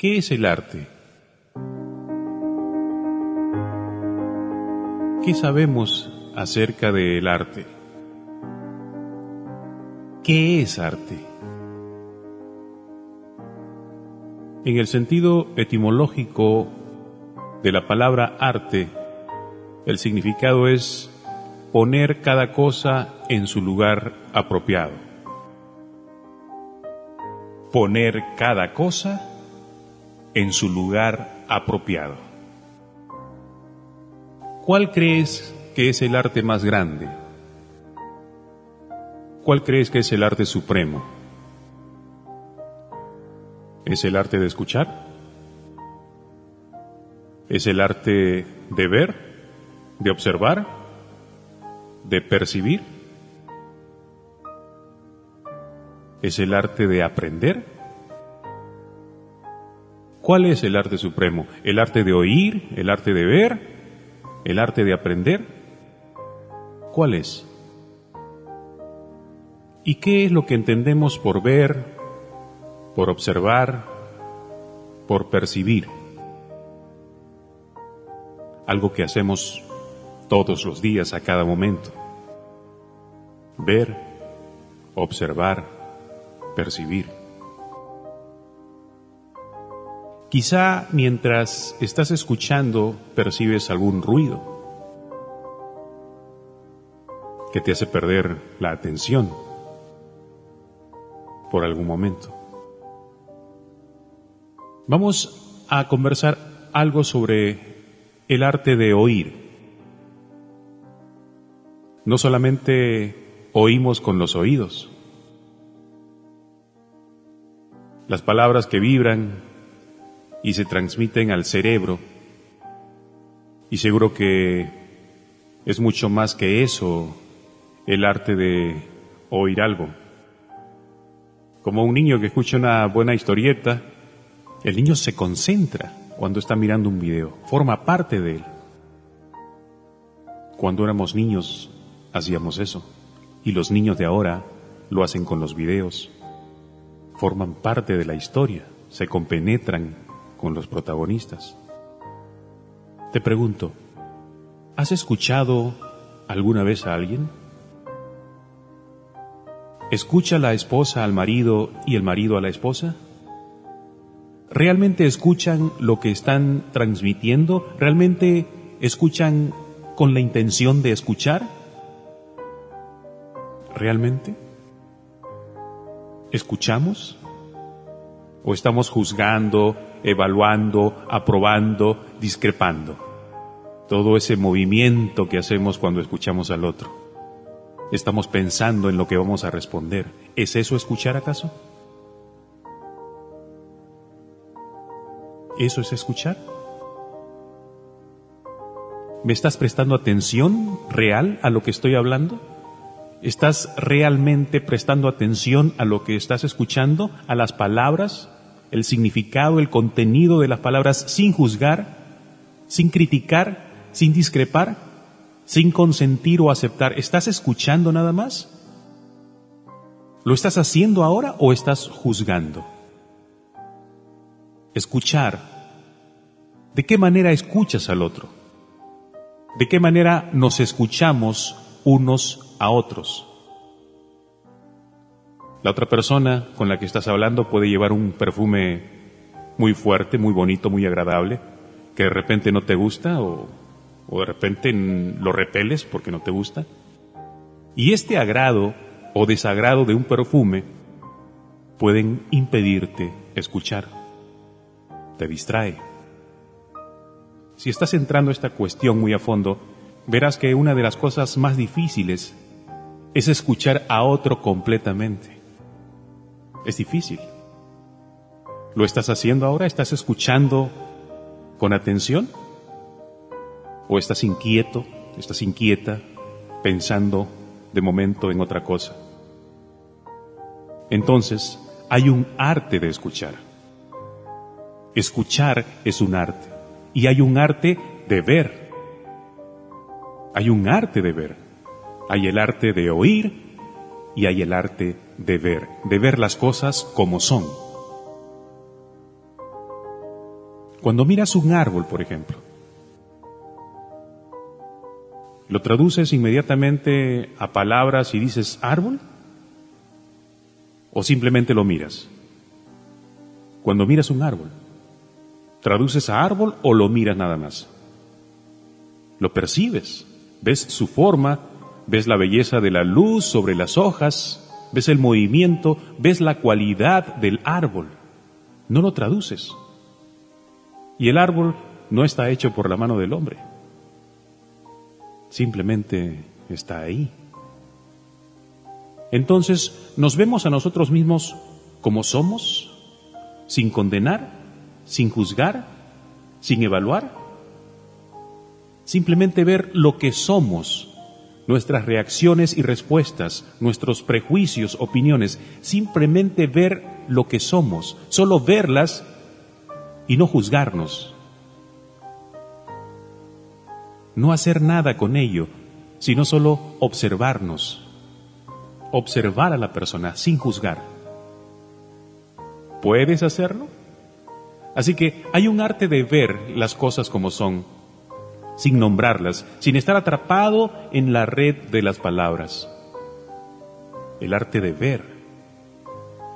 ¿Qué es el arte? ¿Qué sabemos acerca del arte? ¿Qué es arte? En el sentido etimológico de la palabra arte, el significado es poner cada cosa en su lugar apropiado. Poner cada cosa en su lugar apropiado. ¿Cuál crees que es el arte más grande? ¿Cuál crees que es el arte supremo? ¿Es el arte de escuchar? ¿Es el arte de ver? ¿De observar? ¿De percibir? ¿Es el arte de aprender? ¿Cuál es el arte supremo? ¿El arte de oír? ¿El arte de ver? ¿El arte de aprender? ¿Cuál es? ¿Y qué es lo que entendemos por ver, por observar, por percibir? Algo que hacemos todos los días, a cada momento. Ver, observar, percibir. Quizá mientras estás escuchando percibes algún ruido que te hace perder la atención por algún momento. Vamos a conversar algo sobre el arte de oír. No solamente oímos con los oídos, las palabras que vibran y se transmiten al cerebro. Y seguro que es mucho más que eso el arte de oír algo. Como un niño que escucha una buena historieta, el niño se concentra cuando está mirando un video, forma parte de él. Cuando éramos niños hacíamos eso y los niños de ahora lo hacen con los videos. Forman parte de la historia, se compenetran con los protagonistas. Te pregunto, ¿has escuchado alguna vez a alguien? ¿Escucha la esposa al marido y el marido a la esposa? ¿Realmente escuchan lo que están transmitiendo? ¿Realmente escuchan con la intención de escuchar? ¿Realmente? ¿Escuchamos? ¿O estamos juzgando, evaluando, aprobando, discrepando. Todo ese movimiento que hacemos cuando escuchamos al otro. Estamos pensando en lo que vamos a responder. ¿Es eso escuchar acaso? ¿Eso es escuchar? ¿Me estás prestando atención real a lo que estoy hablando? ¿Estás realmente prestando atención a lo que estás escuchando, a las palabras el significado, el contenido de las palabras sin juzgar, sin criticar, sin discrepar, sin consentir o aceptar. ¿Estás escuchando nada más? ¿Lo estás haciendo ahora o estás juzgando? Escuchar. ¿De qué manera escuchas al otro? ¿De qué manera nos escuchamos unos a otros? La otra persona con la que estás hablando puede llevar un perfume muy fuerte, muy bonito, muy agradable, que de repente no te gusta o, de repente lo repeles porque no te gusta. Y este agrado o desagrado de un perfume pueden impedirte escuchar. Te distrae. Si estás entrando a esta cuestión muy a fondo, verás que una de las cosas más difíciles es escuchar a otro completamente. Es difícil. ¿Lo estás haciendo ahora? ¿Estás escuchando con atención? ¿O estás inquieto? ¿Estás inquieta pensando de momento en otra cosa? Entonces, hay un arte de escuchar. Escuchar es un arte. Y hay un arte de ver. Hay un arte de ver. Hay el arte de oír y hay el arte de ver, de ver las cosas como son. Cuando miras un árbol, por ejemplo, ¿lo traduces inmediatamente a palabras y dices árbol? ¿O simplemente lo miras? Cuando miras un árbol, ¿traduces a árbol o lo miras nada más? Lo percibes, ves su forma, ves la belleza de la luz sobre las hojas, ves el movimiento, ves la cualidad del árbol. No lo traduces. Y el árbol no está hecho por la mano del hombre. Simplemente está ahí. Entonces, ¿nos vemos a nosotros mismos como somos? ¿Sin condenar? ¿Sin juzgar? ¿Sin evaluar? Simplemente ver lo que somos, nuestras reacciones y respuestas, nuestros prejuicios, opiniones, simplemente ver lo que somos, solo verlas y no juzgarnos. No hacer nada con ello, sino solo observarnos. Observar a la persona sin juzgar. ¿Puedes hacerlo? Así que hay un arte de ver las cosas como son, sin nombrarlas, sin estar atrapado en la red de las palabras. El arte de ver,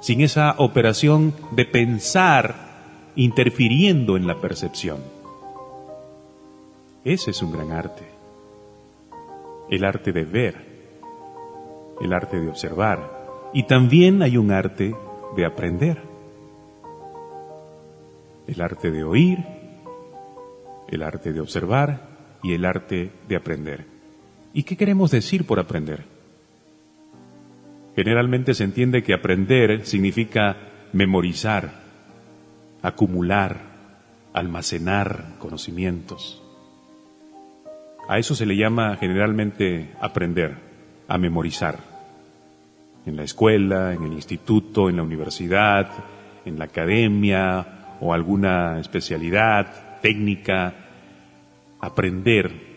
sin esa operación de pensar interfiriendo en la percepción. Ese es un gran arte. El arte de ver, el arte de observar. Y también hay un arte de aprender. El arte de oír, el arte de observar y el arte de aprender. ¿Y qué queremos decir por aprender? Generalmente se entiende que aprender significa memorizar, acumular, almacenar conocimientos. A eso se le llama generalmente aprender, a memorizar. En la escuela, en el instituto, en la universidad, en la academia o alguna especialidad técnica. Aprender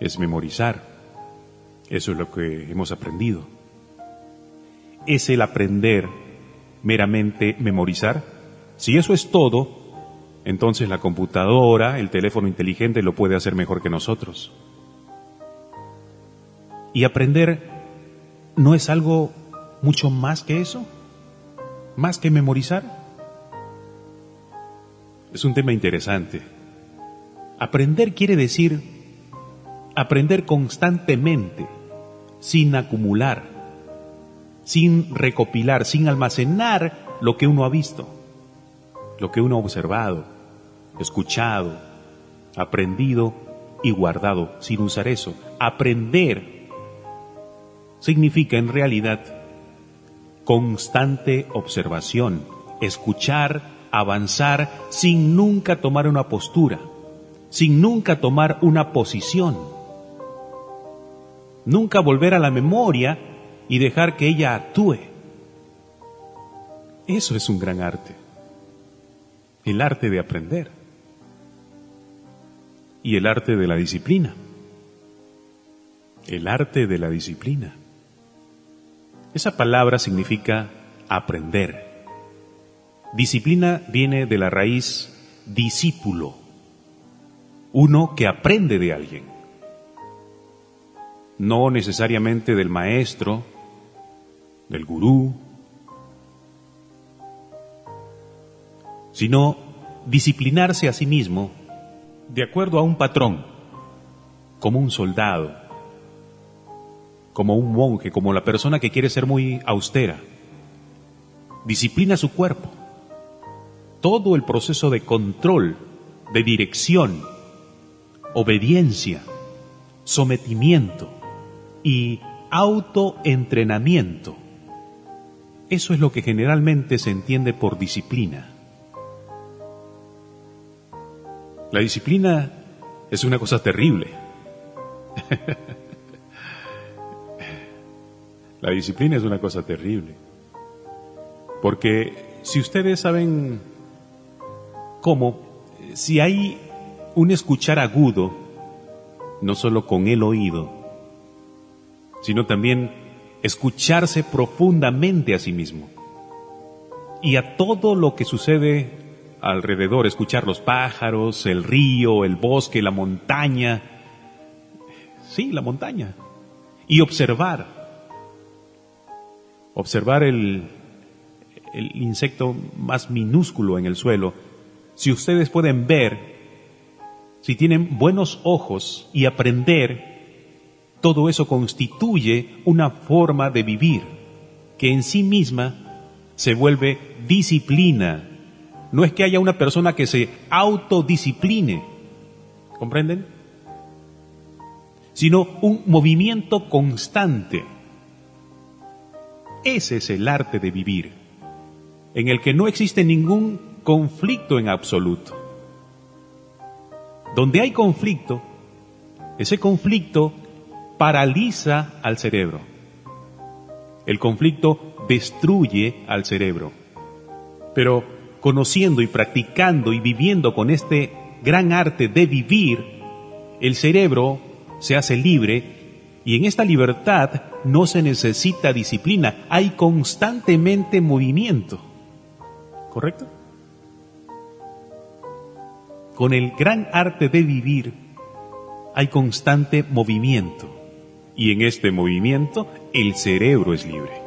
es memorizar. Eso es lo que hemos aprendido. ¿Es el aprender meramente memorizar? Si eso es todo, entonces la computadora, el teléfono inteligente lo puede hacer mejor que nosotros. Y aprender no es algo mucho más que eso, más que memorizar. Es un tema interesante. Aprender quiere decir aprender constantemente, sin acumular, sin recopilar, sin almacenar lo que uno ha visto lo que uno ha observado, escuchado, aprendido y guardado, sin usar eso. Aprender significa en realidad constante observación, escuchar, avanzar sin nunca tomar una postura, sin nunca tomar una posición, nunca volver a la memoria y dejar que ella actúe. Eso es un gran arte el arte de aprender y el arte de la disciplina. El arte de la disciplina. Esa palabra significa aprender. Disciplina viene de la raíz discípulo, uno que aprende de alguien, no necesariamente del maestro, del gurú, sino disciplinarse a sí mismo de acuerdo a un patrón, como un soldado, como un monje, como la persona que quiere ser muy austera. Disciplina su cuerpo. Todo el proceso de control, de dirección, obediencia, sometimiento y autoentrenamiento. Eso es lo que generalmente se entiende por disciplina. La disciplina es una cosa terrible. La disciplina es una cosa terrible. Porque si ustedes saben cómo, si hay un escuchar agudo, no solo con el oído, sino también escucharse profundamente a sí mismo y a todo lo que sucede alrededor, escuchar los pájaros, el río, el bosque, la montaña. Sí, la montaña. Y observar. Observar el, el insecto más minúsculo en el suelo. Si ustedes pueden ver, si tienen buenos ojos y aprender, todo eso constituye una forma de vivir que en sí misma se vuelve disciplina no es que haya una persona que se autodiscipline, ¿comprenden? Sino un movimiento constante. Ese es el arte de vivir, en el que no existe ningún conflicto en absoluto. Donde hay conflicto, ese conflicto paraliza al cerebro. El conflicto destruye al cerebro. Pero conociendo y practicando y viviendo con este gran arte de vivir, el cerebro se hace libre y en esta libertad no se necesita disciplina, hay constantemente movimiento. ¿Correcto? Con el gran arte de vivir hay constante movimiento y en este movimiento el cerebro es libre.